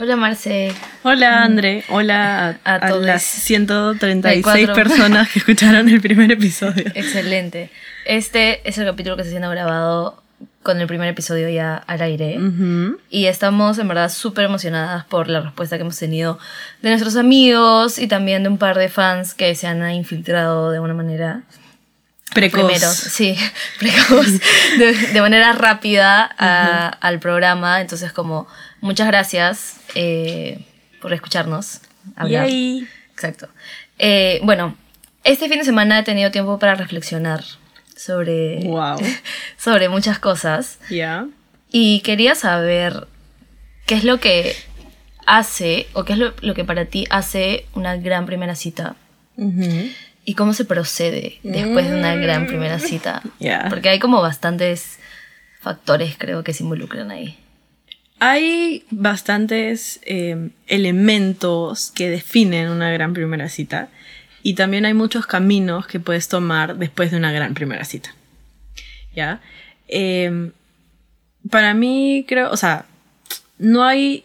Hola Marce. Hola André, hola a, A las 136 34. personas que escucharon el primer episodio. Excelente. Este es el capítulo que está siendo grabado con el primer episodio ya al aire. Y estamos en verdad súper emocionadas por la respuesta que hemos tenido de nuestros amigos y también de un par de fans que se han infiltrado de una manera Precoz. primeros, sí, precoz, de, de manera rápida a- al programa. Entonces, como, muchas gracias eh, por escucharnos hablar. Yay. Exacto. Eh, bueno, este fin de semana he tenido tiempo para reflexionar sobre, Wow. sobre muchas cosas Ya. y quería saber qué es lo que hace o qué es lo, lo que para ti hace una gran primera cita y cómo se procede después de una gran primera cita. Ya. Porque hay como bastantes factores creo que se involucran ahí. Hay bastantes eh, elementos que definen una gran primera cita y también hay muchos caminos que puedes tomar después de una gran primera cita. ¿Ya? Eh, para mí creo, o sea, no hay,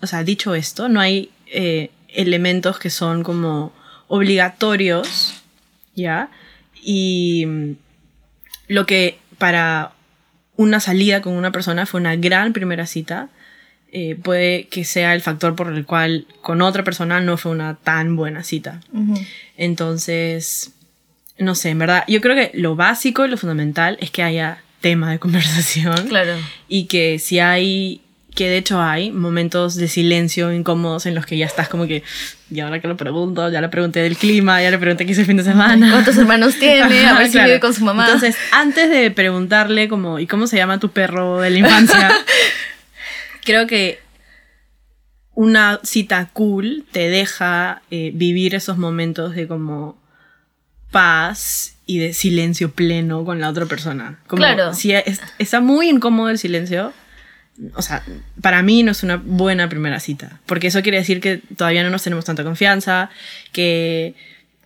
o sea, dicho esto, no hay eh, elementos que son como obligatorios, ¿ya? Y lo que para una salida con una persona fue una gran primera cita, eh, puede que sea el factor por el cual con otra persona no fue una tan buena cita. Entonces, no sé, en verdad, yo creo que lo básico y lo fundamental es que haya tema de conversación Claro. y que si hay, que de hecho hay momentos de silencio incómodos en los que ya estás como que, y ahora que lo pregunto, ya le pregunté del clima, ya le pregunté qué hizo el fin de semana. ¿Cuántos hermanos tiene? A ver si claro. vive con su mamá. Entonces, antes de preguntarle como, ¿y cómo se llama tu perro de la infancia? creo que una cita cool te deja eh, vivir esos momentos de como paz y de silencio pleno con la otra persona. Como Claro. Si es- está muy incómodo el silencio, o sea, para mí no es una buena primera cita, porque eso quiere decir que todavía no nos tenemos tanta confianza, que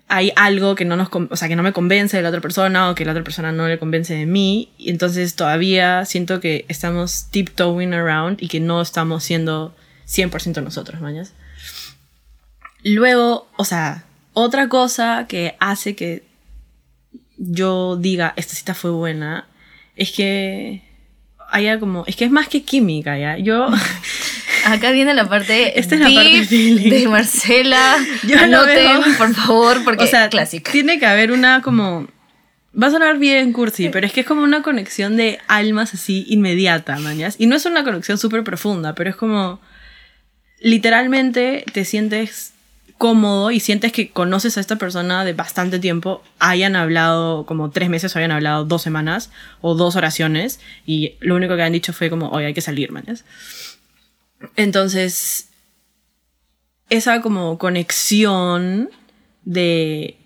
hay algo que no nos, o sea, que no me convence de la otra persona o que la otra persona no le convence de mí, y entonces todavía siento que estamos tiptoeing around y que no estamos siendo 100% nosotros, mañas. Luego, o sea, otra cosa que hace que yo diga, esta cita fue buena, es que haya como, es que es más que química, ¿ya? Yo, Acá viene la parte, Esta es la parte de Marcela. Yo Anoten, veo. por favor, porque o sea, clásica. tiene que haber una como, va a sonar bien cursi, pero es que es como una conexión de almas así inmediata, mañas. Y no es una conexión súper profunda, pero es como, literalmente te sientes cómodo y sientes que conoces a esta persona de bastante tiempo, hayan hablado como tres meses o hayan hablado dos semanas o dos oraciones y lo único que han dicho fue como, oye, hay que salir, mañas. Entonces, esa como conexión de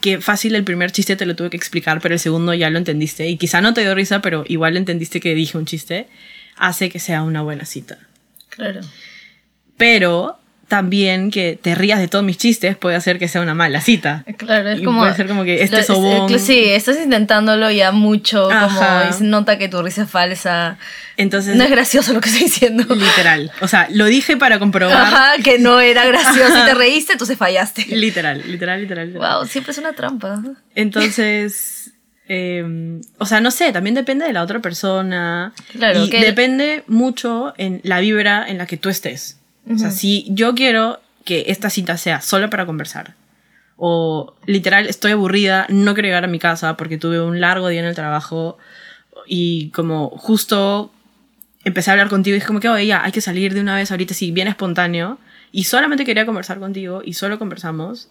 que fácil el primer chiste te lo tuve que explicar, pero el segundo ya lo entendiste y quizá no te dio risa, pero igual entendiste que dije un chiste, hace que sea una buena cita. Claro. Pero también que te rías de todos mis chistes puede hacer que sea una mala cita. Claro, es Y como. puede ser como que este es- sobón. eh, Sí, estás intentándolo ya mucho, Ajá. como y se nota que tu risa es falsa. Entonces, No es gracioso lo que estoy diciendo. literal. O sea, lo dije para comprobar. Ajá, que no era gracioso y Ajá. te reíste, entonces fallaste. Literal, literal, literal. literal. Wow, siempre es una trampa. Entonces, eh, o sea, no sé, también depende de la otra persona. Claro, y que- depende mucho en la vibra en la que tú estés. O sea, si yo quiero que esta cita sea solo para conversar, o literal estoy aburrida, no quiero llegar a mi casa porque tuve un largo día en el trabajo y como justo empecé a hablar contigo y dije como que, oye, ya, hay que salir de una vez ahorita, sí, bien espontáneo, y solamente quería conversar contigo y solo conversamos,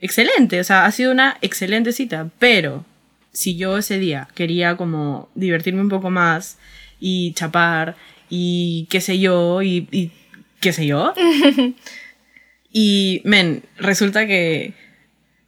excelente, o sea, ha sido una excelente cita, pero si yo ese día quería como divertirme un poco más y chapar y qué sé yo, y, y qué sé yo, y, men, resulta que...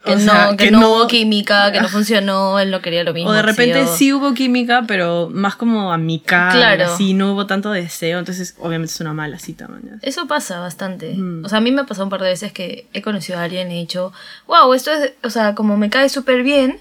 Que, o no, sea, que, no, hubo química, que no funcionó, él no quería lo mismo. O de repente sí hubo química, pero más como amical, Claro. así, no hubo tanto deseo, entonces obviamente es una mala cita, man. Eso pasa bastante. Mm. O sea, a mí me ha pasado un par de veces que he conocido a alguien y he dicho, wow, esto es, o sea, como me cae súper bien,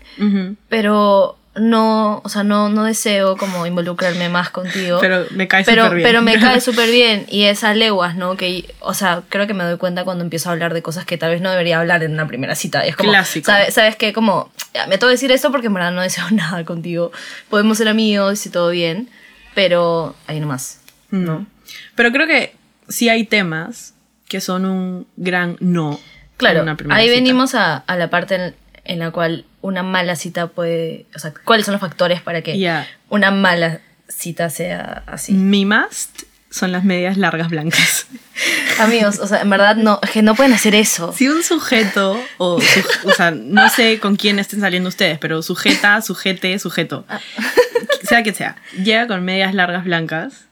pero no, o sea, no, no deseo como involucrarme más contigo. Pero me cae súper bien. pero me cae súper bien y es a leguas, ¿no? Que, o sea, creo que me doy cuenta cuando empiezo a hablar de cosas que tal vez no debería hablar en una primera cita. Y es como, Clásico. ¿sabes, ¿sabes qué? Como, ya, me tengo que decir esto porque en verdad no deseo nada contigo. Podemos ser amigos y todo bien, pero ahí nomás, ¿no? Mm. Pero creo que sí hay temas que son un gran no. en Claro, una primera ahí cita. venimos a, a la parte en, en la cual una mala cita puede, o sea, cuáles son los factores para que Ya. una mala cita sea así. Mi must son las medias largas blancas. Amigos, o sea, en verdad no, que no pueden hacer eso. Si un sujeto, o, su- o sea, no sé con quién estén saliendo ustedes, pero sujeta, sujete, sujeto, Ah. sea que sea, llega con medias largas blancas.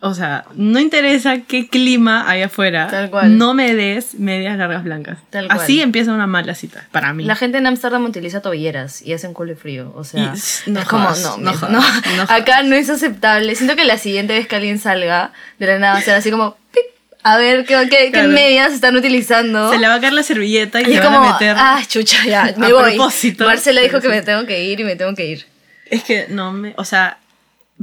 O sea, no interesa qué clima hay afuera, Tal cual. no me des medias largas blancas. Tal cual. Así empieza una mala cita, para mí. La gente en Ámsterdam utiliza tobilleras y hacen culo y frío. O sea, Y- no es como, jodas, no, no me- jodas, no, no jodas. acá no es aceptable. Siento que la siguiente vez que alguien salga de la nada, va a ser así como, pip, a ver qué, qué, qué Claro. medias están utilizando. Se le va a caer la servilleta y, y es van como, a meter. ah, chucha, ya, me a voy. propósito. Marcela dijo que me tengo que ir y me tengo que ir. Es que no me. O sea,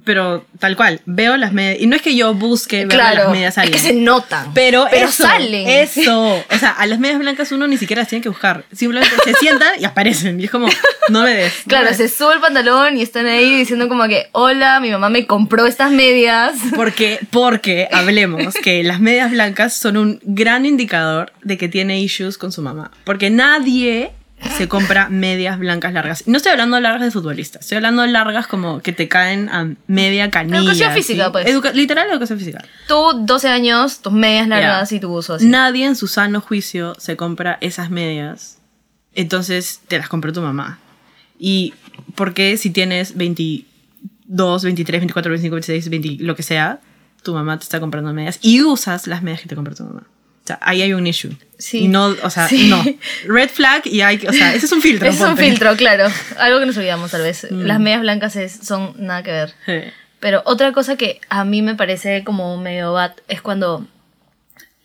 pero tal cual, veo las medias. Y no es que yo busque ver claro, las medias a es que alguien. se notan. Pero, pero eso, salen. Eso. O sea, a las medias blancas uno ni siquiera las tiene que buscar. Simplemente se sientan y aparecen. Y es como, no me des. no Claro, me se des. sube el pantalón y están ahí diciendo como que, hola, mi mamá me compró estas medias. Porque, porque, hablemos, que las medias blancas son un gran indicador de que tiene issues con su mamá. Porque nadie se compra medias blancas largas. No estoy hablando de largas de futbolista, estoy hablando de largas como que te caen a media canilla. Educación física, ¿sí? pues. Educa- literal educación física. Tú, 12 años, tus medias largas Ya. y tu buzo así. Nadie en su sano juicio se compra esas medias. Entonces te las compró tu mamá. ¿Y por qué si tienes 22, 23, 24, 25, 26, 20, lo que sea, tu mamá te está comprando medias y usas las medias que te compró tu mamá? O sea, ahí hay un issue. Sí. Y no, o sea, Sí. no. Red flag y hay o sea, ese es un filtro. Es un filtro, claro. Algo que nos olvidamos tal vez. Mm. Las medias blancas es- son nada que ver. Sí. Pero otra cosa que a mí me parece como medio bad es cuando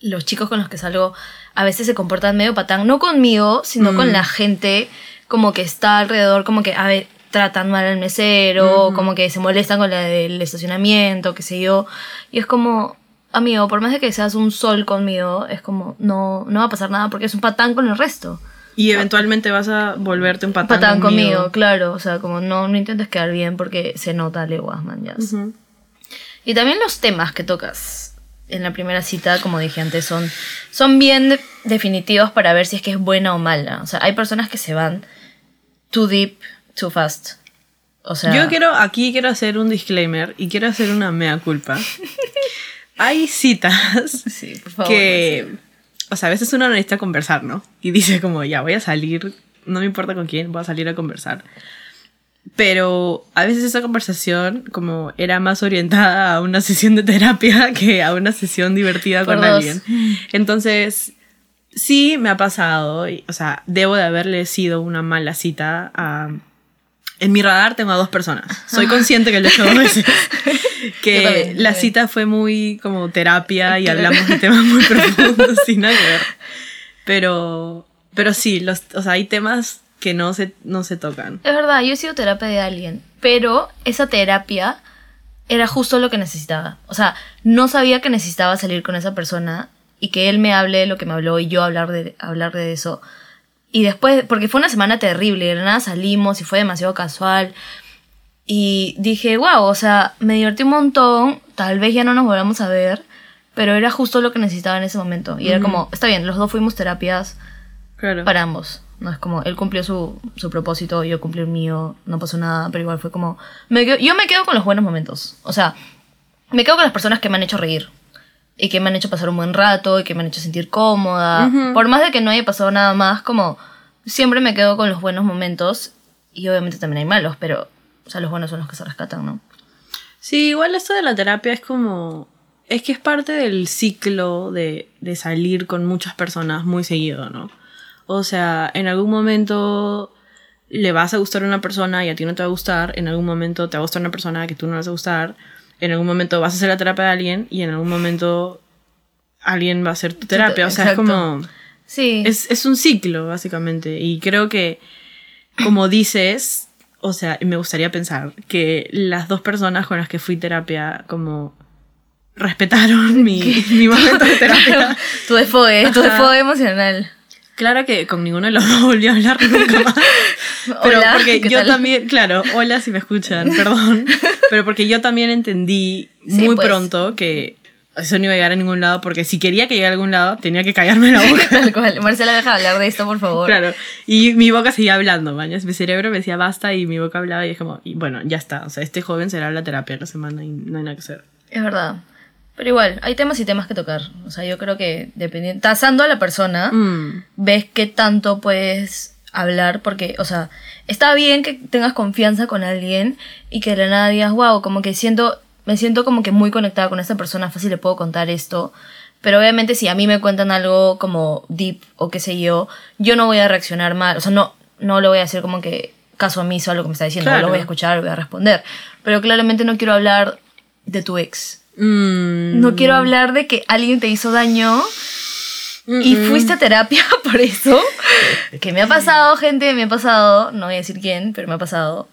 los chicos con los que salgo a veces se comportan medio patán, no conmigo, sino Mm. con la gente como que está alrededor, como que a ver, tratan mal al mesero, como que se molestan con la del estacionamiento, qué sé yo. Y es como, amigo, por más de que seas un sol conmigo, es como, no, no va a pasar nada porque es un patán con el resto. Y eventualmente vas a volverte un patán, Patán conmigo, claro. O sea, como no, no intentes quedar bien porque se nota leguas, man. ya. Y también los temas que tocas en la primera cita, como dije antes, son, son bien de- definitivos para ver si es que es buena o mala. O sea, hay personas que se van too deep, too fast. O sea, Yo quiero, aquí quiero hacer un disclaimer y quiero hacer una mea culpa. Hay citas Sí, por favor. que, o sea, a veces uno necesita conversar, ¿no? Y dice como, ya, voy a salir, no me importa con quién, voy a salir a conversar. Pero a veces esa conversación como era más orientada a una sesión de terapia que a una sesión divertida Por con dos. alguien. Entonces, sí me ha pasado, y, o sea, debo de haberle sido una mala cita a... En mi radar tengo a dos personas. Soy consciente que lo he hecho dos veces. Que también, la cita fue muy como terapia y Claro. hablamos de temas muy profundos sin nada que ver. Pero, pero sí, los, o sea, hay temas que no se, no se tocan. Es verdad, yo he sido terapia de alguien, pero esa terapia era justo lo que necesitaba. O sea, no sabía que necesitaba salir con esa persona y que él me hable de lo que me habló y yo hablar de, hablar de eso. Y después, porque fue una semana terrible, de nada salimos y fue demasiado casual. Y dije, wow, o sea, me divertí un montón, tal vez ya no nos volvamos a ver, pero era justo lo que necesitaba en ese momento. Y era Ujú. como, está bien, los dos fuimos terapias Claro. para ambos. No es como, él cumplió su, su propósito, yo cumplí el mío, no pasó nada, pero igual fue como... me quedo- yo me quedo con los buenos momentos. O sea, me quedo con las personas que me han hecho reír. Y que me han hecho pasar un buen rato, y que me han hecho sentir cómoda. Ujú. Por más de que no haya pasado nada más, como siempre me quedo con los buenos momentos. Y obviamente también hay malos, pero... O sea, los buenos son los que se rescatan, ¿no? Sí, igual esto de la terapia es como... Es que es parte del ciclo de, de salir con muchas personas muy seguido, ¿no? O sea, en algún momento le vas a gustar a una persona y a ti no te va a gustar. En algún momento te va a gustar una persona que tú no vas a gustar. En algún momento vas a hacer la terapia de alguien y en algún momento alguien va a hacer tu terapia. O sea, es como... Sí. Es, es un ciclo, básicamente. Y creo que, como dices, o sea, me gustaría pensar que las dos personas con las que fui terapia como respetaron mi, mi momento de terapia. tu desfogue, tu desfogue emocional. Claro que con ninguno de los dos volví a hablar nunca más. Pero Hola, porque ¿qué yo tal? también, claro, hola si me escuchan, perdón. Pero porque yo también entendí Sí, muy pues. pronto que eso no iba a llegar a ningún lado, porque si quería que llegara a algún lado, tenía que callarme la boca. Tal cual. Marcela, deja de hablar de esto, por favor. Claro, y mi boca seguía hablando, mañas. Mi cerebro me decía basta y mi boca hablaba y es como, y bueno, ya está. O sea, este joven será la terapia la semana y no hay nada que hacer. Es verdad. Pero igual, hay temas y temas que tocar. O sea, yo creo que dependiendo. Tasando a la persona, Mm, ves qué tanto puedes hablar. Porque, o sea, está bien que tengas confianza con alguien y que de la nada digas, wow, como que siento. Me siento como que muy conectada con esta persona, fácil le puedo contar esto. Pero obviamente si a mí me cuentan algo como deep o qué sé yo, yo no voy a reaccionar mal. O sea, no, no le voy a hacer como que caso omiso a lo que me está diciendo. Claro. Lo voy a escuchar, lo voy a responder. Pero claramente no quiero hablar de tu ex. mm, No quiero hablar de que alguien te hizo daño y fuiste a terapia por eso. Que me ha pasado, gente, me ha pasado, no voy a decir quién, pero me ha pasado.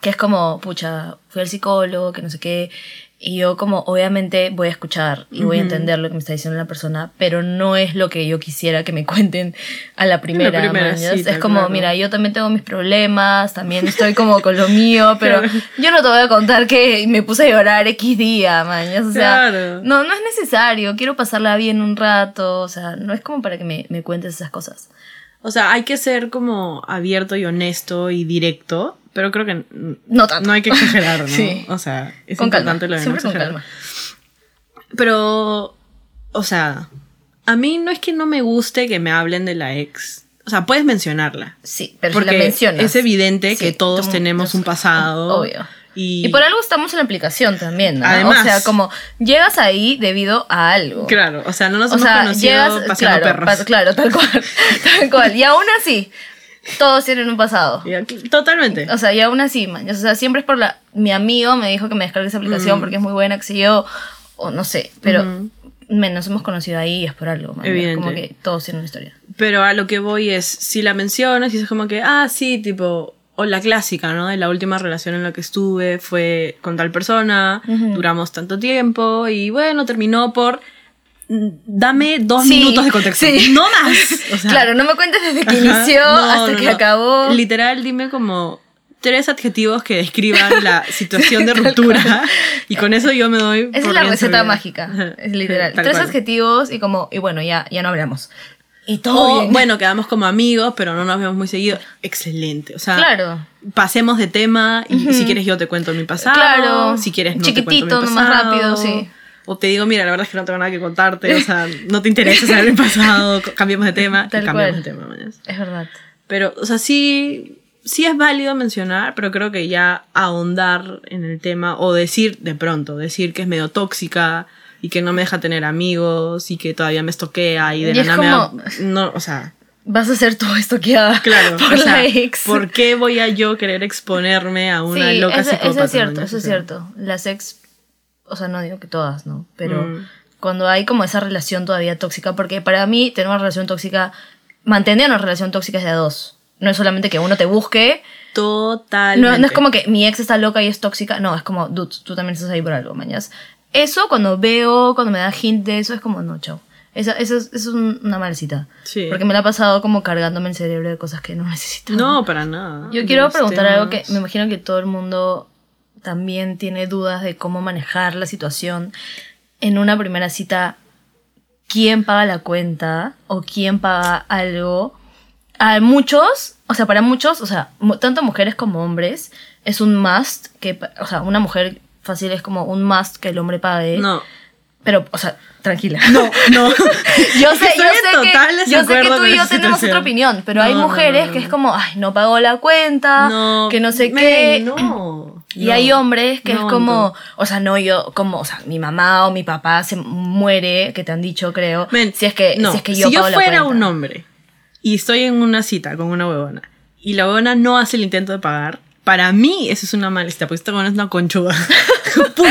Que es como, pucha, fui al psicólogo, que no sé qué. Y yo como, obviamente voy a escuchar y voy a entender lo que me está diciendo la persona, pero no es lo que yo quisiera que me cuenten a la primera. primera mañas. cita, es como, claro. mira, yo también tengo mis problemas, también estoy como con lo mío, pero Claro. yo no te voy a contar que me puse a llorar X día, mañas. O sea, Claro. no, no es necesario. Quiero pasarla bien un rato. O sea, no es como para que me, me cuentes esas cosas. O sea, hay que ser como abierto y honesto y directo, pero creo que No tanto. no hay que exagerar, ¿no? Sí. O sea, es con calma. importante lo de no Siempre con exagerar. calma. Pero, o sea, a mí no es que no me guste que me hablen de la ex. O sea, puedes mencionarla. Sí, pero porque si la mencionas. es evidente que todos tenemos un pasado. Obvio. Y, Y por algo estamos en la aplicación también, ¿no? Además. o sea, como llegas ahí debido a algo. Claro, o sea, no nos o hemos sea, conocido llegas, paseando claro, perros. pa- claro, tal cual, tal cual. Y aún así, todos tienen un pasado. Ya, Totalmente. O sea, y aún así, man. O sea, siempre es por la. Mi amigo me dijo que me descargue esa aplicación Mm. porque es muy buena, que sé yo. O no sé. Pero men, nos hemos conocido ahí y es por algo, man. Evidente. Como que todos tienen una historia. Pero a lo que voy es, si la mencionas y es como que, ah, sí, tipo, o la clásica, ¿no? De la última relación en la que estuve fue con tal persona, duramos tanto tiempo y bueno, terminó por... mm, Dame dos Sí, minutos de contexto. sí. No más. O sea, claro, no me cuentes desde que ajá, inició no, hasta no, que no. acabó. Literal, dime como tres adjetivos que describan la situación de ruptura y con eso yo me doy... Esa es la receta servida. mágica. Es literal. Tres cual. adjetivos y como, y bueno, ya, ya no hablamos. Y todo O, bien. bueno, quedamos como amigos, pero no nos vemos muy seguido. Excelente. O sea, claro. pasemos de tema y si quieres yo te cuento mi pasado. Claro. Si quieres no Chiquitito, te cuento mi pasado. rápido, sí. O te digo, mira, la verdad es que no tengo nada que contarte. O sea, no te interesa saber mi pasado. Cambiemos de tema. Tal y cambiamos cual. de tema. mañas. Es verdad. Pero, o sea, sí, sí es válido mencionar, pero creo que ya ahondar en el tema o decir de pronto, decir que es medio tóxica y que no me deja tener amigos y que todavía me estoquea y de Y la nada me da- No, o sea, Vas a hacer todo esto que haga Claro, por o sea, la ex. ¿por qué voy a yo querer exponerme a una sí, loca eso, es cierto, eso es cierto. Las ex, o sea, no digo que todas, ¿no? Pero Mm. cuando hay como esa relación todavía tóxica, porque para mí tener una relación tóxica, mantener una relación tóxica es de a dos. No es solamente que uno te busque, Totalmente. no, no es como que mi ex está loca y es tóxica, no, es como, dude, tú también estás ahí por algo, mañas. Eso cuando veo, cuando me da hint de eso, es como, no, chao. Eso, eso, es, eso es un- una mal cita. Sí. Porque me la ha pasado como cargándome el cerebro de cosas que no necesito. No, para nada. Yo quiero los preguntar algo que me imagino que todo el mundo también tiene dudas de cómo manejar la situación en una primera cita. ¿Quién paga la cuenta o quién paga algo? A muchos, o sea, para muchos, o sea, tanto mujeres como hombres, es un must que, o sea, una mujer fácil es como un must que el hombre pague. No, Pero, o sea, tranquila. no, no. Yo sé, yo sé, que, yo sé que tú y yo tenemos otra opinión, pero hay No, mujeres no, que es como, ay, no pagó la cuenta, que no sé men, qué. No. Y hay hombres que es como, o sea, no yo, como, o sea, mi mamá o mi papá se muere, que te han dicho, creo, Men, si es que, no, si es que yo si pago yo fuera un hombre y estoy en una cita con una huevona y la huevona no hace el intento de pagar, para mí eso es una mala cita, porque esta huevona es una conchuda. Punto.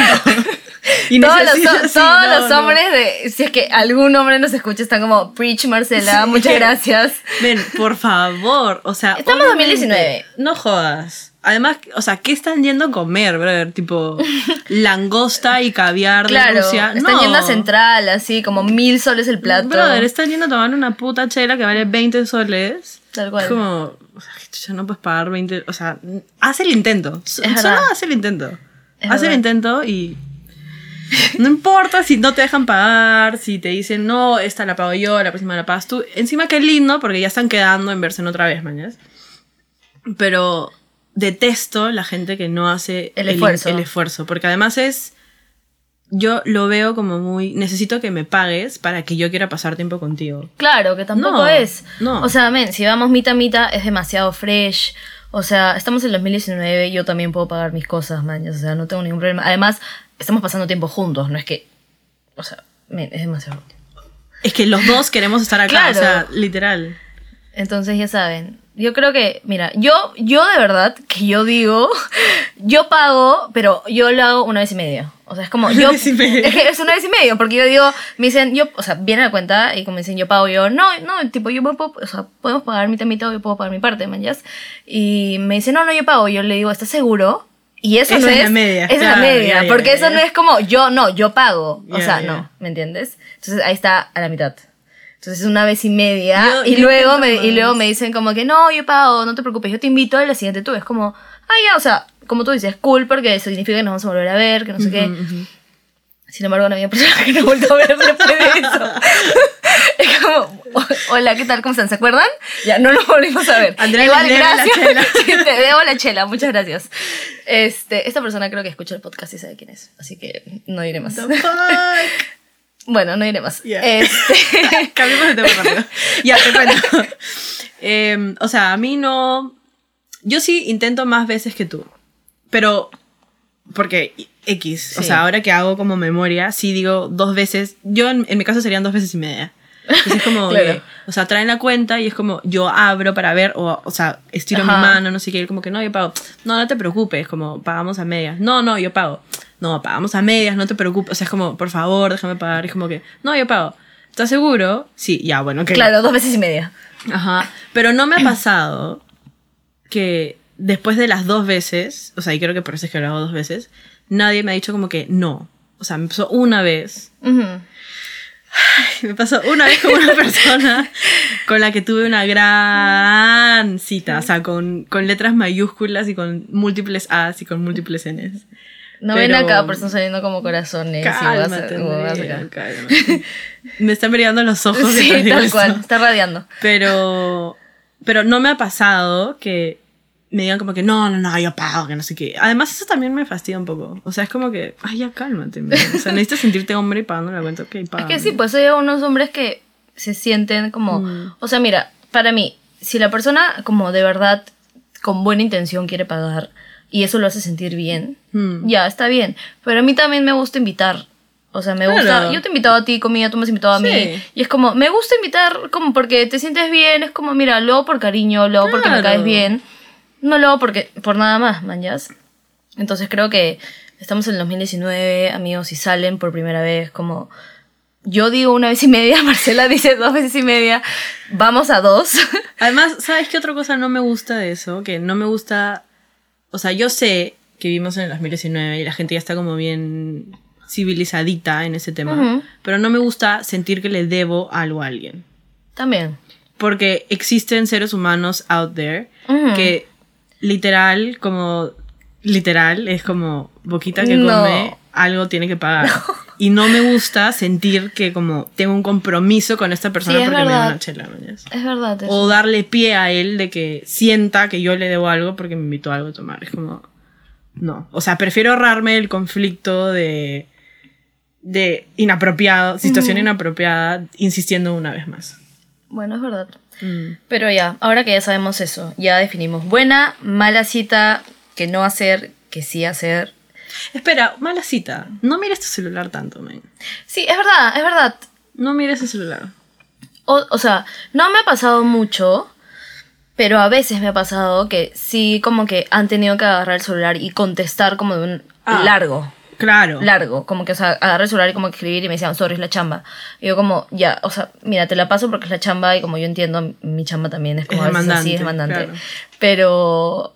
Y todos los, necesito- ho- sí, todos no, los no. hombres de. Si es que algún hombre nos escucha, están como, Preach Marcela, muchas gracias. Ven, por favor, o sea... Estamos en obviamente, 2019. No jodas. Además, o sea, ¿qué están yendo a comer, brother? Tipo, langosta y caviar de Claro, Rusia. están no. yendo a Central, así, como mil soles el plato. Brother, están yendo a tomar una puta chela que vale 20 soles. Tal cual. Es como, o sea, ya no puedes pagar 20, o sea, haz el intento. Es Solo verdad. haz el intento. Es haz el intento y no importa si no te dejan pagar, si te dicen, no, esta la pago yo, la próxima la pagas tú. Encima qué lindo, porque ya están quedando en verse en otra vez, mañas. Pero detesto la gente que no hace El esfuerzo. el esfuerzo, porque además es yo lo veo como muy necesito que me pagues para que yo quiera pasar tiempo contigo. Claro, que tampoco No, es. no. O sea, men, si vamos mitad a mitad, es demasiado fresh. O sea, estamos en 2019, yo también puedo pagar mis cosas, man. O sea, no tengo ningún problema. Además, estamos pasando tiempo juntos, no es que. O sea, men, es demasiado. Es que los dos queremos estar acá, Claro. o sea, literal. Entonces, ya saben. Yo creo que, mira, yo, yo de verdad que yo digo, yo pago, pero yo lo hago una vez y media. O sea, es como, Una yo, vez y media. es que es una vez y media, porque yo digo, me dicen, yo, o sea, viene la cuenta y como dicen, yo pago, yo, no, no, tipo, yo puedo, o sea, podemos pagar mitad, mitad, o yo puedo pagar mi parte, man, ¿yas? Y me dicen, no, no, yo pago, yo le digo, ¿estás seguro? Y eso Esa no es es, la media, esa es claro, la media, ya, porque ya, eso ya. no es como, yo, no, yo pago. O sea, no, ¿me entiendes? Entonces ahí está a la mitad. Entonces una vez y media Yo- y yo luego me, y luego me dicen como que no, yo pago, no te preocupes, yo te invito a la siguiente tú. Es como, ah, ya, o sea, como tú dices, cool porque eso significa que nos vamos a volver a ver, que no sé qué. Ujú, ujú. Sin embargo, no había persona que no vuelto a ver después de eso. es como, "O- hola, ¿qué tal? ¿Cómo están? ¿Se acuerdan? Ya no nos volvimos a ver. Andrea Igual, debe la gracias. chela. Sí, te debo la chela, muchas gracias. Este, esta persona creo que escucha el podcast y sabe quién es, así que no diré más. The fuck. Bueno, no iré más. Ya. Este, Cambiemos de tema rápido. Ya, te cuento. Em, o sea, a mí no. Yo sí intento más veces que tú. Pero. Porque X. O Sí. sea, ahora que hago como memoria, sí digo dos veces. Yo en, en mi caso serían dos veces y media. Entonces es como. Claro. que, o sea, traen la cuenta y es como yo abro para ver. O, o sea, estiro Ajá. mi mano, no sé qué. y como que no, yo pago. No, no te preocupes. Como pagamos a medias. No, no, yo pago. No, pagamos a medias, no te preocupes. O sea, es como, por favor, déjame pagar. Es como que, no, yo pago. ¿Estás seguro? Sí, ya, bueno, que claro, dos veces y media. Ajá. Pero no me ha pasado que después de las dos veces, o sea, y creo que por eso es que lo hago dos veces, nadie me ha dicho como que no. O sea, me pasó una vez. Ujú. Me pasó una vez con una persona con la que tuve una gran cita. O sea, con, con letras mayúsculas y con múltiples A's y con múltiples N's. No Pero- ven acá, pero están saliendo como corazones. y vas a- Cálmate, o vas a sacar. cálmate. Me están brillando los ojos. Sí, tal cual, está radiando. Pero, pero no me ha pasado que me digan como que no, no, no, yo pago, que no sé qué. Además, eso también me fastidia un poco. O sea, es como que, ay, ya cálmate. man. O sea, necesitas sentirte hombre y pagando la cuenta, ok, paga. Es que sí, pues hay unos hombres que se sienten como... Mm. O sea, mira, para mí, si la persona como de verdad con buena intención quiere pagar y eso lo hace sentir bien, Mm. ya, está bien. Pero a mí también me gusta invitar. O sea, me Claro. gusta... Yo te he invitado a ti comida, tú me has invitado a mí. Sí. Y es como, me gusta invitar como porque te sientes bien. Es como, mira, lo hago por cariño, lo hago porque me Claro. caes bien. No lo hago porque, por nada más, manjas. Entonces creo que estamos en el 2019, amigos, si salen por primera vez, como yo digo una vez y media, Marcela dice dos veces y media, vamos a dos. Además, ¿sabes qué otra cosa no me gusta de eso? Que no me gusta. O sea, yo sé que vivimos en el 2019 y la gente ya está como bien civilizadita en ese tema. Ujú. Pero no me gusta sentir que le debo algo a alguien. También. Porque existen seres humanos out there que literal, como literal, es como boquita que No. come, algo tiene que pagar. Y no me gusta sentir que como tengo un compromiso con esta persona Sí, es porque me da una chela. Es verdad. eso. O darle pie a él de que sienta que yo le debo algo porque me invitó a algo a tomar. Es como, no. O sea, prefiero ahorrarme el conflicto de, de inapropiado, situación inapropiada, insistiendo una vez más. Bueno, es verdad. Mm. Pero ya, ahora que ya sabemos eso, ya definimos buena, mala cita, que no hacer, que sí hacer. Espera, mala cita. No mires tu celular tanto, man. Sí, es verdad, es verdad. No mires el celular. O, o sea, no me ha pasado mucho, pero a veces me ha pasado que sí, como que han tenido que agarrar el celular y contestar como de un Ah. largo. Claro. largo, como que, o sea, agarré el celular y como que escribir y me decían, sorry, es la chamba. Y yo como, ya, o sea, mira, te la paso porque es la chamba y como yo entiendo, mi chamba también es como Es a veces así, es demandante, demandante. claro. Pero,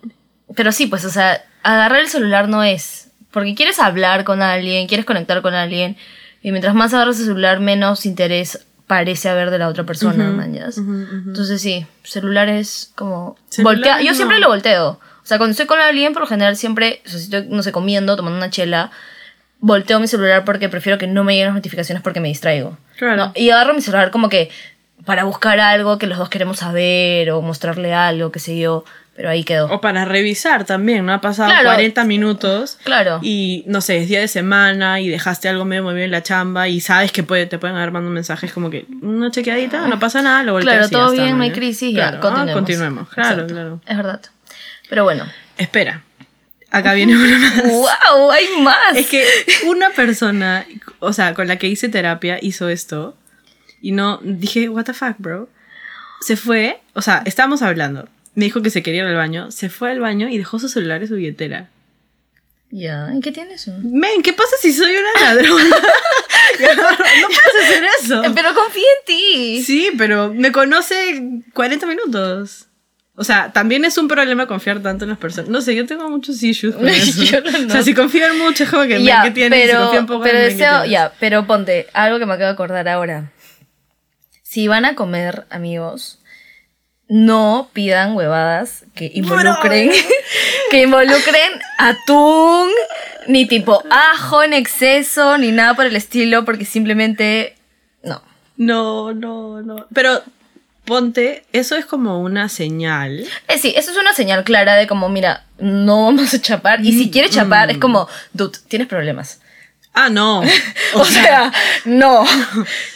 pero sí, pues, o sea, agarrar el celular no es, porque quieres hablar con alguien, quieres conectar con alguien, y mientras más agarras el celular, menos interés parece haber de la otra persona, mañas. Entonces sí, celular es como... Celular voltea- Yo siempre lo volteo. O sea, cuando estoy con alguien, por lo general siempre, o sea, si estoy, no sé, comiendo, tomando una chela, volteo mi celular porque prefiero que no me lleguen las notificaciones porque me distraigo. Claro. ¿no? Y agarro mi celular como que para buscar algo que los dos queremos saber o mostrarle algo, qué sé yo, pero ahí quedó. O para revisar también, ¿no? Ha pasado Claro. 40 minutos Claro. y no sé, es día de semana y dejaste algo medio movido en la chamba y sabes que puede, te pueden haber mandado mensajes como que una chequeadita, no pasa nada, lo volteas Claro, todo bien, no hay crisis, Claro, ya, ah, continuemos. continuemos. Claro, Exacto. claro. Es verdad. Pero bueno. Espera, acá viene una más. ¡Wow! ¡Hay más! Es que una persona, o sea, con la que hice terapia hizo esto y no, dije, what the fuck, bro. Se fue, o sea, estábamos hablando, me dijo que se quería ir al baño, se fue al baño y dejó su celular y su billetera. Ya, ¿y qué tiene eso? Men, ¿qué pasa si soy una ladrona? no puedes hacer eso. Eh, Pero confía en ti. Sí, pero me conoce 40 minutos. O sea, también es un problema confiar tanto en las personas. No sé, yo tengo muchos issues con eso. No. O sea, si confío en mucho, es como que, ya, ¿qué tienes? si pero, confío un poco pero ¿qué deseo, ya, pero ponte, algo que me acabo de acordar ahora. Si van a comer, amigos, no pidan huevadas que involucren, que involucren atún, ni tipo ajo en exceso, ni nada por el estilo, porque simplemente, no. No, no, no. Pero ponte, eso es como una señal. Eh, sí, eso es una señal clara de como, mira, no vamos a chapar, y si quieres chapar, es como, dude, tienes problemas. Ah, no. O, sea, no.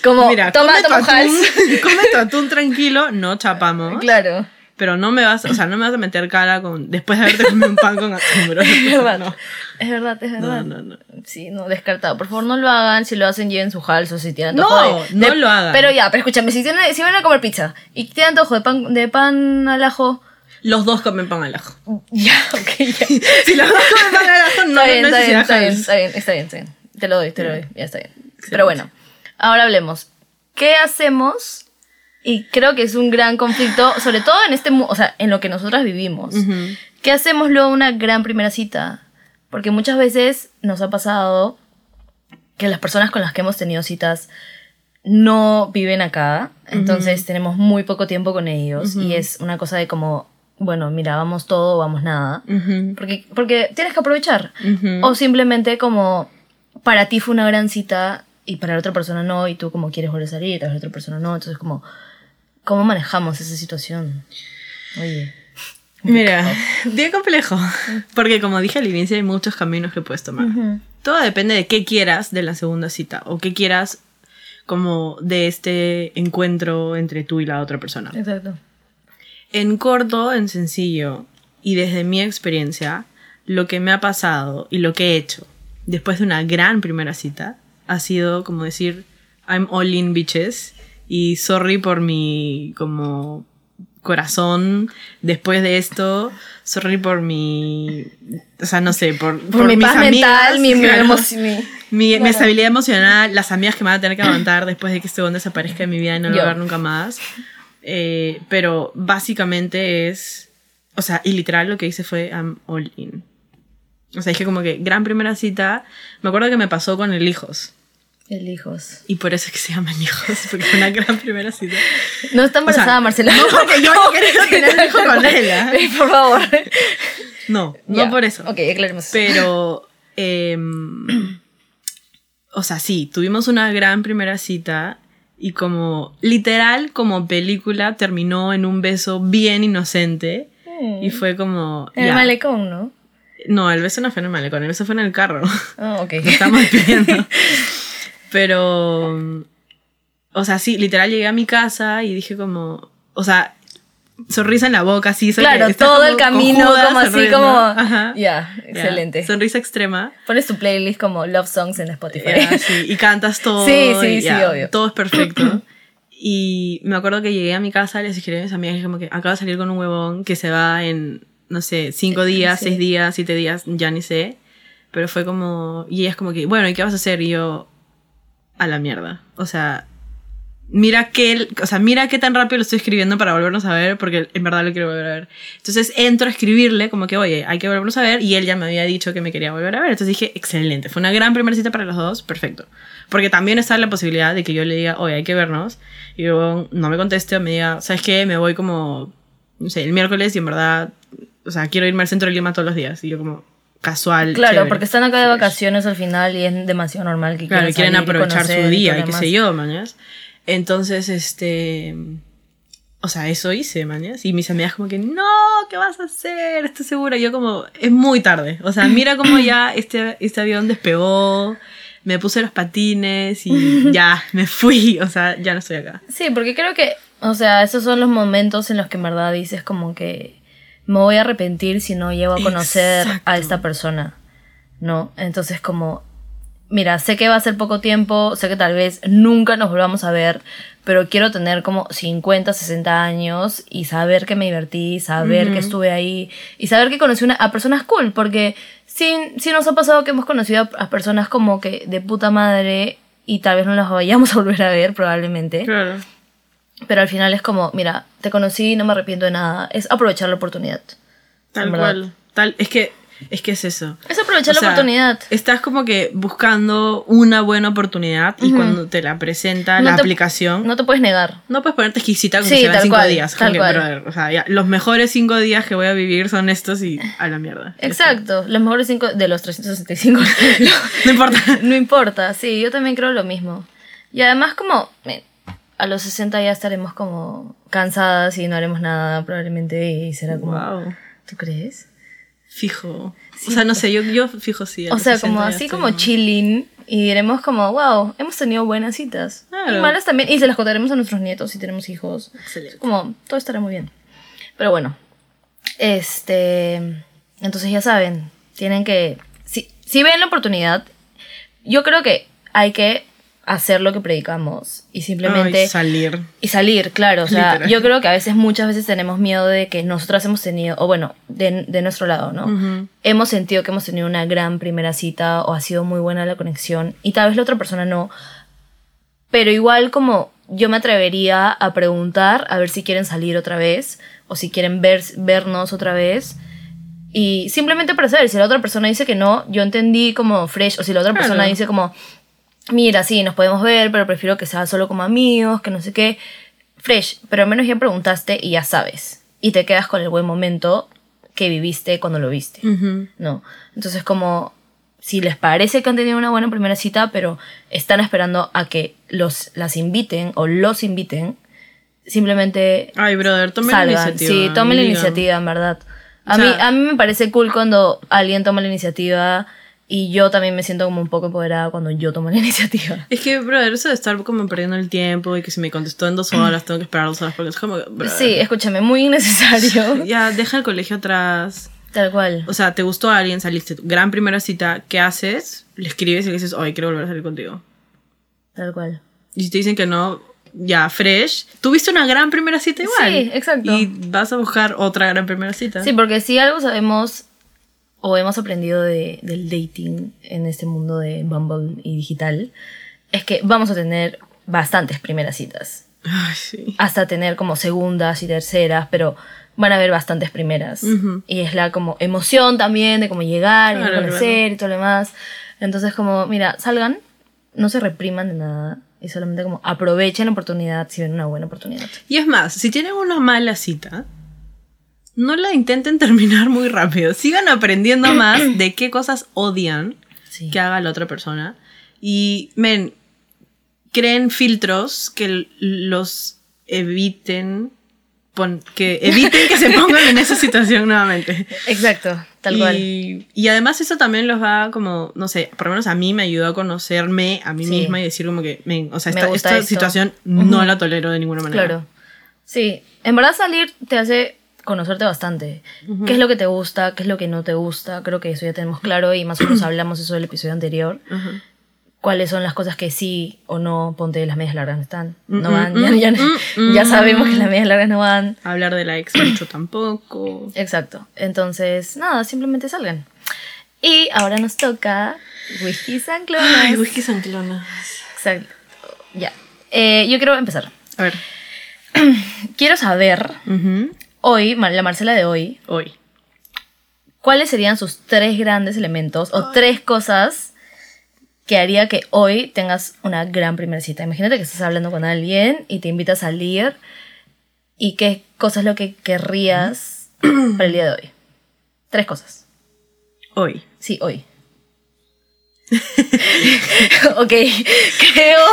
Como, mira, toma, come, tu toma Hals. atún, come tu atún tranquilo, no chapamos. Claro. Pero no me vas, o sea, no me vas a meter cara con después de haberte comido un pan con atún, bro. Es verdad. No. Es verdad, es verdad. No, no, no. Sí, no, descartado. Por favor, no lo hagan. Si lo hacen, lleven su halso. Si tienen No, antojo de, no de- lo hagan. Pero ya, pero escúchame. Si, tienen, si van a comer pizza y tienen antojo de pan, de pan al ajo. Los dos comen pan al ajo. Ya, ok, ya. Si los dos comen pan al ajo, no está, bien, está, bien, necesitas está bien, Hals. está bien, está bien, está bien. Te lo doy, te lo doy. Ya está bien. Pero bueno, ahora hablemos. ¿Qué hacemos? Y creo que es un gran conflicto, sobre todo en este, o sea, en lo que nosotras vivimos. Ujú. ¿Qué hacemos luego una gran primera cita? Porque muchas veces nos ha pasado que las personas con las que hemos tenido citas no viven acá, entonces tenemos muy poco tiempo con ellos y es una cosa de como, bueno, mira, vamos todo o vamos nada. Porque, porque tienes que aprovechar. O simplemente como para ti fue una gran cita y para la otra persona no, y tú como quieres volver a salir y para la otra persona no. Entonces como, ¿cómo manejamos esa situación? Oye. Mira, bien complejo. Porque como dije al inicio, hay muchos caminos que puedes tomar. Todo depende de qué quieras de la segunda cita o qué quieras como de este encuentro entre tú y la otra persona. Exacto. En corto, en sencillo y desde mi experiencia, lo que me ha pasado y lo que he hecho después de una gran primera cita ha sido como decir I'm all in bitches y sorry por mi como corazón después de esto, sorry por mi o sea, no sé, por, Por, mi mis paz amigas, mental, mi, mi claro, mi- mi, mi estabilidad emocional, las amigas que me van a tener que aguantar después de que este hombre desaparezca de mi vida y no lo ver nunca más. Eh, pero básicamente es, o sea, y literal lo que hice fue I'm all in. O sea, dije como que gran primera cita, me acuerdo que me pasó con el hijos. El hijos. Y por eso es que se llaman hijos, porque fue una gran primera cita. No está embarazada, sea, Marcela. no porque yo haya querido tener un hijo con él, ¿ah? Por favor. No, no por eso. Ok, aclaremos. Pero, em, o sea, sí, tuvimos una gran primera cita y como, literal, como película, terminó en un beso bien inocente y fue como... En el malecón, ¿no? No, el beso no fue en el malecón, el beso fue en el carro. Ah, ok. Nos estamos despidiendo. Pero, o sea, sí, literal llegué a mi casa y dije como, o sea, sonrisa en la boca, esa Claro, todo el camino como así, sonriendo. como... Ajá. Ya, Ya, excelente. Sonrisa extrema. Pones tu playlist como Love Songs en Spotify. Ya, sí, y cantas todo. Sí, sí, y sí, obvio. Todo es perfecto. Y me acuerdo que llegué a mi casa, les escribí a mis amigas, como que acabo de salir con un huevón que se va en, no sé, cinco días, sí. seis días, siete días, ya ni sé. Pero fue como, y ella es como que, bueno, ¿y qué vas a hacer? Y yo, a la mierda. O sea, mira qué, o sea, mira qué tan rápido lo estoy escribiendo para volvernos a ver, porque en verdad lo quiero volver a ver. Entonces entro a escribirle como que, oye, hay que volvernos a ver, y él ya me había dicho que me quería volver a ver. Entonces dije, excelente, fue una gran primera cita para los dos, perfecto. Porque también está la posibilidad de que yo le diga, oye, hay que vernos, y luego no me conteste o me diga, ¿sabes qué? Me voy como, no sé, el miércoles y en verdad, o sea, quiero irme al centro de Lima todos los días. Y yo como, casual. Claro, chévere. porque están acá de vacaciones al final y es demasiado normal que Claro, quieran quieren y aprovechar conocer su y día todo y qué sé yo, mañas. Entonces, este. O sea, eso hice, mañas. Y mis amigas, como que, no, ¿qué vas a hacer? Estoy segura. Y yo, como, es muy tarde. O sea, mira cómo ya este, este avión despegó. Me puse los patines y ya me fui. O sea, ya no estoy acá. Sí, porque creo que, o sea, esos son los momentos en los que en verdad dices como que me voy a arrepentir si no llego a conocer Exacto. a esta persona, ¿no? Entonces como, mira, sé que va a ser poco tiempo, sé que tal vez nunca nos volvamos a ver, pero quiero tener como 50, 60 años y saber que me divertí, saber que estuve ahí y saber que conocí una, a personas cool, porque sí, sí nos ha pasado que hemos conocido a, a personas como que de puta madre y tal vez no las vayamos a volver a ver probablemente. Claro. Pero al final es como, mira, te conocí, no me arrepiento de nada. Es aprovechar la oportunidad. Tal cual. Tal, es que, es que es eso. Es aprovechar O la oportunidad. Estás como que buscando una buena oportunidad y cuando te la presenta No la te- aplicación, no, No te puedes negar. puedes ponerte exquisita como Sí, cinco cual, días. tal Como que, cual. brother, o sea, ya, los mejores cinco días que voy a vivir son estos y a la mierda. Exacto. Los mejores cinco de los 365. No importa. no importa. Sí, yo también creo lo mismo. Y además como a los 60 ya estaremos como cansadas y no haremos nada probablemente y será como... Wow. ¿Tú crees? Fijo. o sea, no sé, yo, yo fijo sí. O sea, 60 como así como chilling y diremos como, wow, hemos tenido buenas citas. Claro. Y malas también. Y se las contaremos a nuestros nietos si tenemos hijos. Excelente. Como, todo estará muy bien. Pero bueno, este... Entonces ya saben, tienen que... Si, si ven la oportunidad, yo creo que hay que hacer lo que predicamos y simplemente... Ay, salir. Y salir, claro. O sea, Literal. yo creo que a veces, muchas veces tenemos miedo de que nosotras hemos tenido, o bueno, de, de nuestro lado, ¿no? Hemos sentido que hemos tenido una gran primera cita o ha sido muy buena la conexión y tal vez la otra persona no. Pero igual como yo me atrevería a preguntar a ver si quieren salir otra vez o si quieren ver, vernos otra vez. Y simplemente para saber, si la otra persona dice que no, yo entendí como fresh, o si la otra Claro. persona dice como, mira, sí, nos podemos ver, pero prefiero que sea solo como amigos, que no sé qué. Fresh, pero al menos ya preguntaste y ya sabes. Y te quedas con el buen momento que viviste cuando lo viste. ¿no? Entonces como si les parece que han tenido una buena primera cita, pero están esperando a que los, las inviten o los inviten, simplemente Ay, brother, tome la iniciativa. Sí, tomen la iniciativa, en verdad. A, O sea- mí, a mí me parece cool cuando alguien toma la iniciativa y yo también me siento como un poco empoderada cuando yo tomo la iniciativa. Es que, brother, eso de estar como perdiendo el tiempo y que si me contestó en dos horas, tengo que esperar dos horas porque es como, brother, Sí, escúchame, muy innecesario. Ya, deja el colegio atrás. Tal cual. O sea, te gustó a alguien, saliste, tu gran primera cita, ¿qué haces? Le escribes y le dices, oye, quiero volver a salir contigo. Tal cual. Y si te dicen que no, ya, fresh. Tuviste una gran primera cita igual. Sí, exacto. Y vas a buscar otra gran primera cita. Sí, porque si algo sabemos o hemos aprendido de- del dating en este mundo de Bumble y digital, es que vamos a tener bastantes primeras citas. Ay, sí. Hasta tener como segundas y terceras, pero van a haber bastantes primeras. Ujú. Y es la como emoción también de como llegar y Claro, conocer y todo lo demás. Entonces como, mira, salgan, no se repriman de nada y solamente como aprovechen la oportunidad si ven una buena oportunidad. Y es más, si tienen una mala cita, no la intenten terminar muy rápido. Sigan aprendiendo más de qué cosas odian Sí. que haga la otra persona. Y, men, creen filtros que los eviten, pon- que eviten que se pongan en esa situación nuevamente. Exacto, tal y, cual. y además eso también los va como, no sé, por lo menos a mí me ayudó a conocerme a mí Sí. misma y decir como que, men, o sea, esta, esta situación Ujú. no la tolero de ninguna manera. Claro. Sí, en verdad salir te hace conocerte bastante. ¿Qué es lo que te gusta? ¿Qué es lo que no te gusta? Creo que eso ya tenemos claro y más o menos hablamos eso del episodio anterior. Ajá. ¿Cuáles son las cosas que sí o no? Ponte las medias largas no están. No Mm, van. mm, ya, ya- mm, ya sabemos que las medias largas no van. Hablar de la ex mucho tampoco. Exacto. Entonces, nada, simplemente salgan. Y ahora nos toca whisky sanclonas. Ay, whisky sanclonas. Exacto. Ya. Eh, yo quiero empezar. A ver. Quiero saber, Ujú. Hoy, la Marcela de hoy, Hoy. ¿cuáles serían sus tres grandes elementos o tres cosas que haría que hoy tengas una gran primera cita? Imagínate que estás hablando con alguien y te invita a salir y qué cosa es lo que querrías para el día de hoy. Tres cosas. Hoy. Sí, hoy. ok, creo.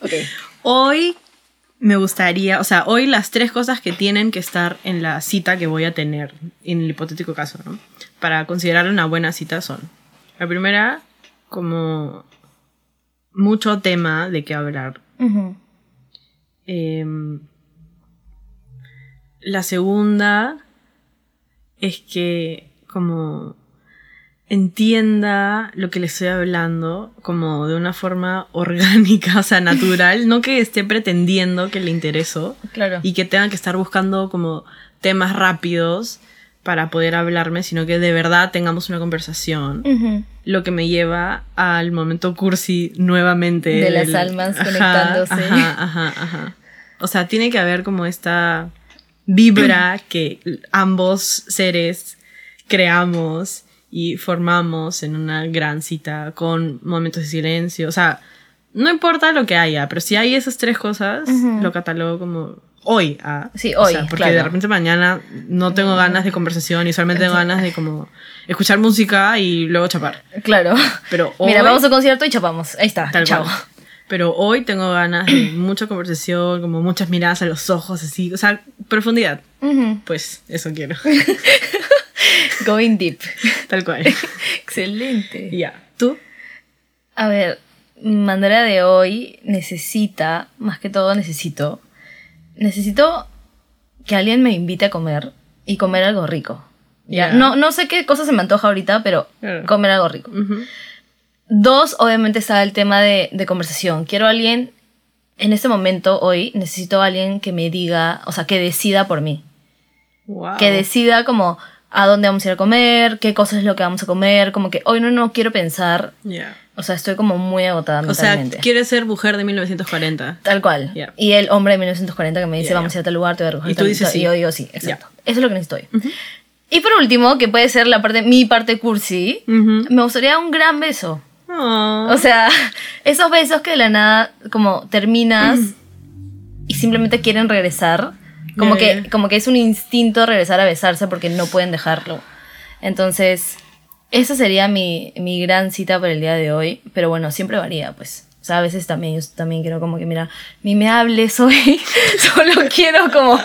Ok. Hoy me gustaría, o sea, hoy las tres cosas que tienen que estar en la cita que voy a tener, en el hipotético caso, ¿no? Para considerar una buena cita son, la primera, como mucho tema de qué hablar. Em, la segunda es que como entienda lo que le estoy hablando como de una forma orgánica, o sea, natural, no que esté pretendiendo que le intereso Claro. y que tenga que estar buscando como temas rápidos para poder hablarme, sino que de verdad tengamos una conversación lo que me lleva al momento cursi nuevamente. De las almas conectándose. Ajá, ajá, ajá. O sea, tiene que haber como esta vibra que ambos seres creamos y formamos en una gran cita con momentos de silencio. O sea, no importa lo que haya, pero si hay esas tres cosas, Ujú. lo catalogo como hoy. ¿ah? Sí, O hoy, sea, porque claro. de repente mañana no tengo ganas de conversación y solamente tengo ganas de como escuchar música y luego chapar. Claro. Pero hoy, Mira, vamos a un concierto y chapamos. Ahí está. Chao. cual. Pero hoy tengo ganas de mucha conversación, como muchas miradas a los ojos, así, o sea, profundidad. Ujú. Pues eso quiero. Going deep. Tal cual. Excelente. Ya. ¿Tú? A ver, Mandara de hoy necesita, más que todo necesito, necesito que alguien me invite a comer y comer algo rico. Ya. No, no sé qué cosa se me antoja ahorita, pero comer algo rico. Dos, obviamente está el tema de, de conversación. Quiero a alguien, en este momento, hoy, necesito a alguien que me diga, o sea, que decida por mí. Wow. Que decida como a dónde vamos a ir a comer, qué cosa es lo que vamos a comer, como que hoy no, no quiero pensar, Ya. o sea, estoy como muy agotada O sea, mentalmente. quieres ser mujer de 1940. Tal cual. Ya. Y el hombre de 1940 que me dice, Ya, vamos a ir a tal lugar, te voy a recoger Y tú dices sí. Y yo digo sí, exacto. Eso es lo que necesito hoy. Y por último, que puede ser la parte, mi parte cursi, Ujú. me gustaría un gran beso. Oh. O sea, esos besos que de la nada como terminas y simplemente quieren regresar. Como, que, como que es un instinto regresar a besarse porque no pueden dejarlo. Entonces, esa sería mi, mi gran cita para el día de hoy. Pero bueno, siempre varía, pues. O sea, a veces también, yo también quiero como que, mira, ni me hables hoy. Solo quiero como,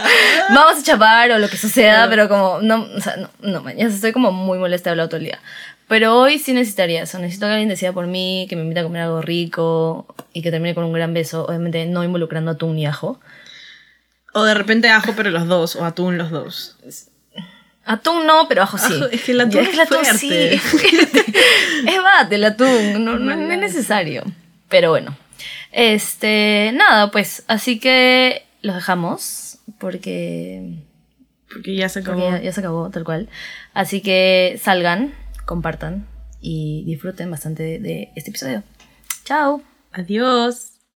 vamos a chapar o lo que suceda, pero como, no, o sea, no, no, man, ya estoy como muy molesta de todo el día. Pero hoy sí necesitaría eso. Necesito que alguien decida por mí, que me invite a comer algo rico y que termine con un gran beso. Obviamente no involucrando atún ni ajo. O de repente ajo, pero los dos, o atún los dos. Atún no, pero ajo sí. Ajo, es que el atún es el atún fuerte. sí, es fuerte. es bate el atún, no, no, no es necesario. Pero bueno, este, nada, pues, así que los dejamos porque, Porque ya se acabó. ya, ya se acabó tal cual. Así que salgan, compartan y disfruten bastante de este episodio. Chao. Adiós.